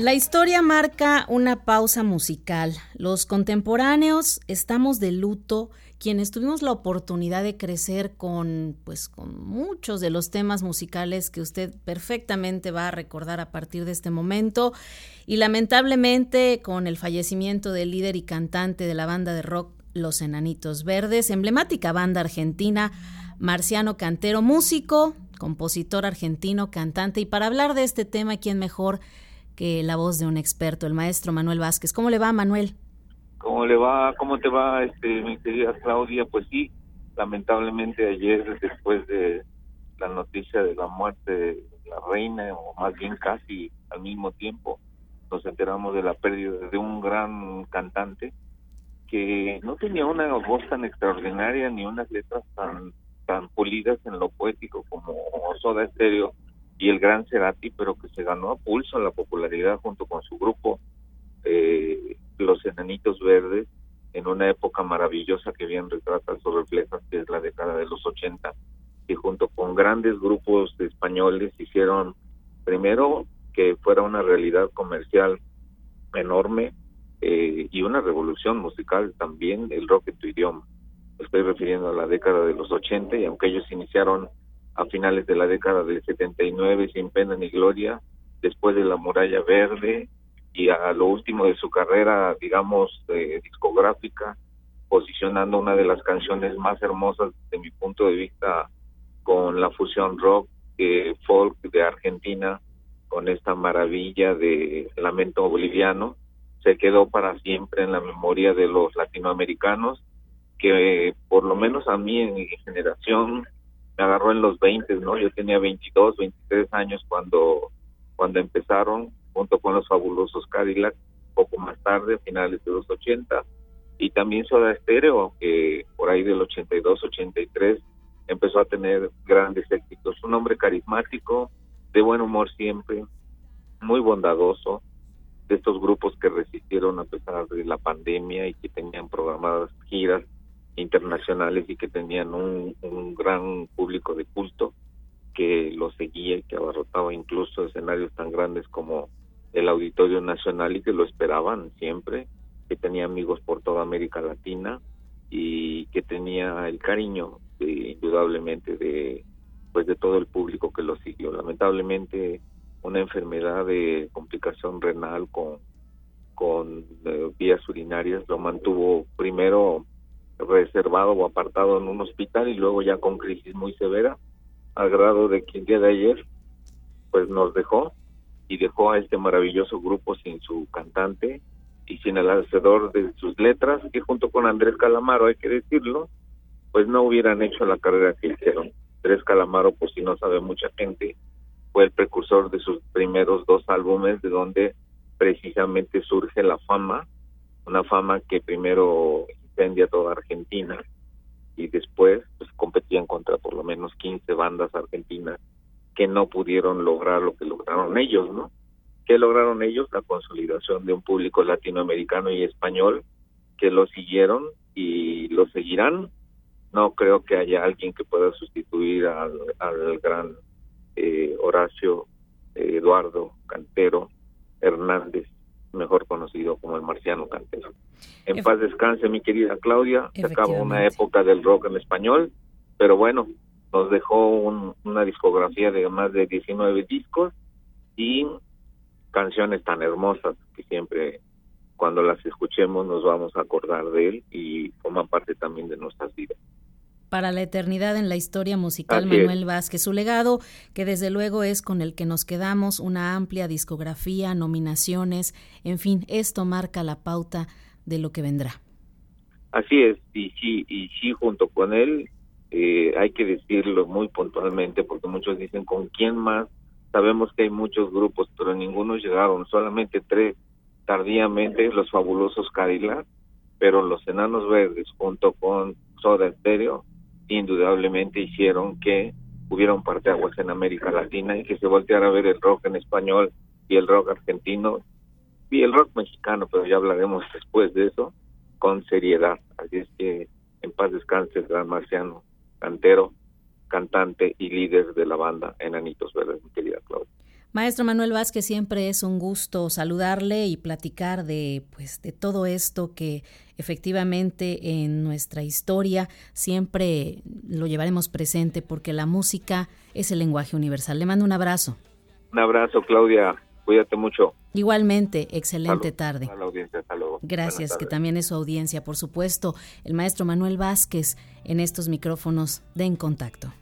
La historia marca una pausa musical. Los contemporáneos estamos de luto, quienes tuvimos la oportunidad de crecer con pues con muchos de los temas musicales que usted perfectamente va a recordar a partir de este momento. Y lamentablemente con el fallecimiento del líder y cantante de la banda de rock Los Enanitos Verdes, emblemática banda argentina, Marciano Cantero, músico, compositor argentino, cantante. Y para hablar de este tema quién mejor que la voz de un experto, el maestro Manuel Vázquez. ¿Cómo le va, Manuel? ¿Cómo le va? ¿Cómo te va, este, mi querida Claudia? Pues sí, lamentablemente ayer, después de la noticia de la muerte de la reina, o más bien casi al mismo tiempo, nos enteramos de la pérdida de un gran cantante que no tenía una voz tan extraordinaria ni unas letras tan tan pulidas en lo poético como Soda Stereo y el gran Cerati, pero que se ganó a pulso la popularidad junto con su grupo, eh, Los Enanitos Verdes, en una época maravillosa que bien retrata su refleja, que es la década de los 80, y junto con grandes grupos españoles hicieron primero que fuera una realidad comercial enorme eh, y una revolución musical también el rock en tu idioma. Estoy refiriendo a la década de los 80 y aunque ellos iniciaron a finales de la década del 79 sin pena ni gloria, después de la muralla verde y a lo último de su carrera, digamos, discográfica, posicionando una de las canciones más hermosas de mi punto de vista con la fusión rock eh, folk de Argentina, con esta maravilla de Lamento Boliviano, se quedó para siempre en la memoria de los latinoamericanos, que por lo menos a mí en mi generación me agarró en los 20, ¿no? Yo tenía 22, 23 años cuando, cuando empezaron, junto con los fabulosos Cadillac, poco más tarde, finales de los 80, y también Soda Stereo, que por ahí del 82, 83 empezó a tener grandes éxitos. Un hombre carismático, de buen humor siempre, muy bondadoso, de estos grupos que resistieron a pesar de la pandemia y que tenían programadas giras internacionales y que tenían un, gran público de culto que lo seguía y que abarrotaba incluso escenarios tan grandes como el Auditorio Nacional y que lo esperaban siempre, que tenía amigos por toda América Latina y que tenía el cariño indudablemente de pues de todo el público que lo siguió. Lamentablemente una enfermedad de complicación renal con con eh, vías urinarias lo mantuvo primero reservado o apartado en un hospital y luego ya con crisis muy severa, al grado de que el día de ayer pues nos dejó y dejó a este maravilloso grupo sin su cantante y sin el hacedor de sus letras, que junto con Andrés Calamaro, hay que decirlo, pues no hubieran hecho la carrera que hicieron. Andrés Calamaro, por si no sabe mucha gente, fue el precursor de sus primeros dos álbumes, de donde precisamente surge la fama, una fama que primero incendia toda Argentina y después pues competían contra por lo menos 15 bandas argentinas que no pudieron lograr lo que lograron ellos, ¿no? ¿Qué lograron ellos? La consolidación de un público latinoamericano y español que lo siguieron y lo seguirán. No creo que haya alguien que pueda sustituir al, gran eh, Horacio eh, Eduardo Cantero Hernández, mejor conocido como el Marciano Cantero. En paz descanse, mi querida Claudia. Se acabó una época del rock en español, pero bueno, nos dejó una discografía de más de 19 discos y canciones tan hermosas que siempre cuando las escuchemos nos vamos a acordar de él y forman parte también de nuestras vidas para la eternidad en la historia musical Manuel Vázquez. Su legado, que desde luego es con el que nos quedamos, una amplia discografía, nominaciones, en fin, esto marca la pauta de lo que vendrá. Así es, y sí, y sí, junto con él, eh, hay que decirlo muy puntualmente, porque muchos dicen, ¿con quién más? Sabemos que hay muchos grupos, pero ninguno llegaron, solamente tres tardíamente los fabulosos Cadillac, pero los Enanos Verdes junto con Soda Stereo indudablemente hicieron que hubiera un parteaguas en América Latina y que se volteara a ver el rock en español y el rock argentino y el rock mexicano, pero ya hablaremos después de eso, con seriedad. Así es que en paz descanse el gran marciano, cantero, cantante y líder de la banda Enanitos Verdes, mi querida Claudia. Maestro Manuel Vázquez, siempre es un gusto saludarle y platicar de pues de todo esto que efectivamente en nuestra historia siempre lo llevaremos presente porque la música es el lenguaje universal. Le mando un abrazo. Un abrazo, Claudia. Cuídate mucho. Igualmente, excelente tarde. audiencia, Gracias, que también es su audiencia, por supuesto. El maestro Manuel Vázquez en estos micrófonos de En Contacto.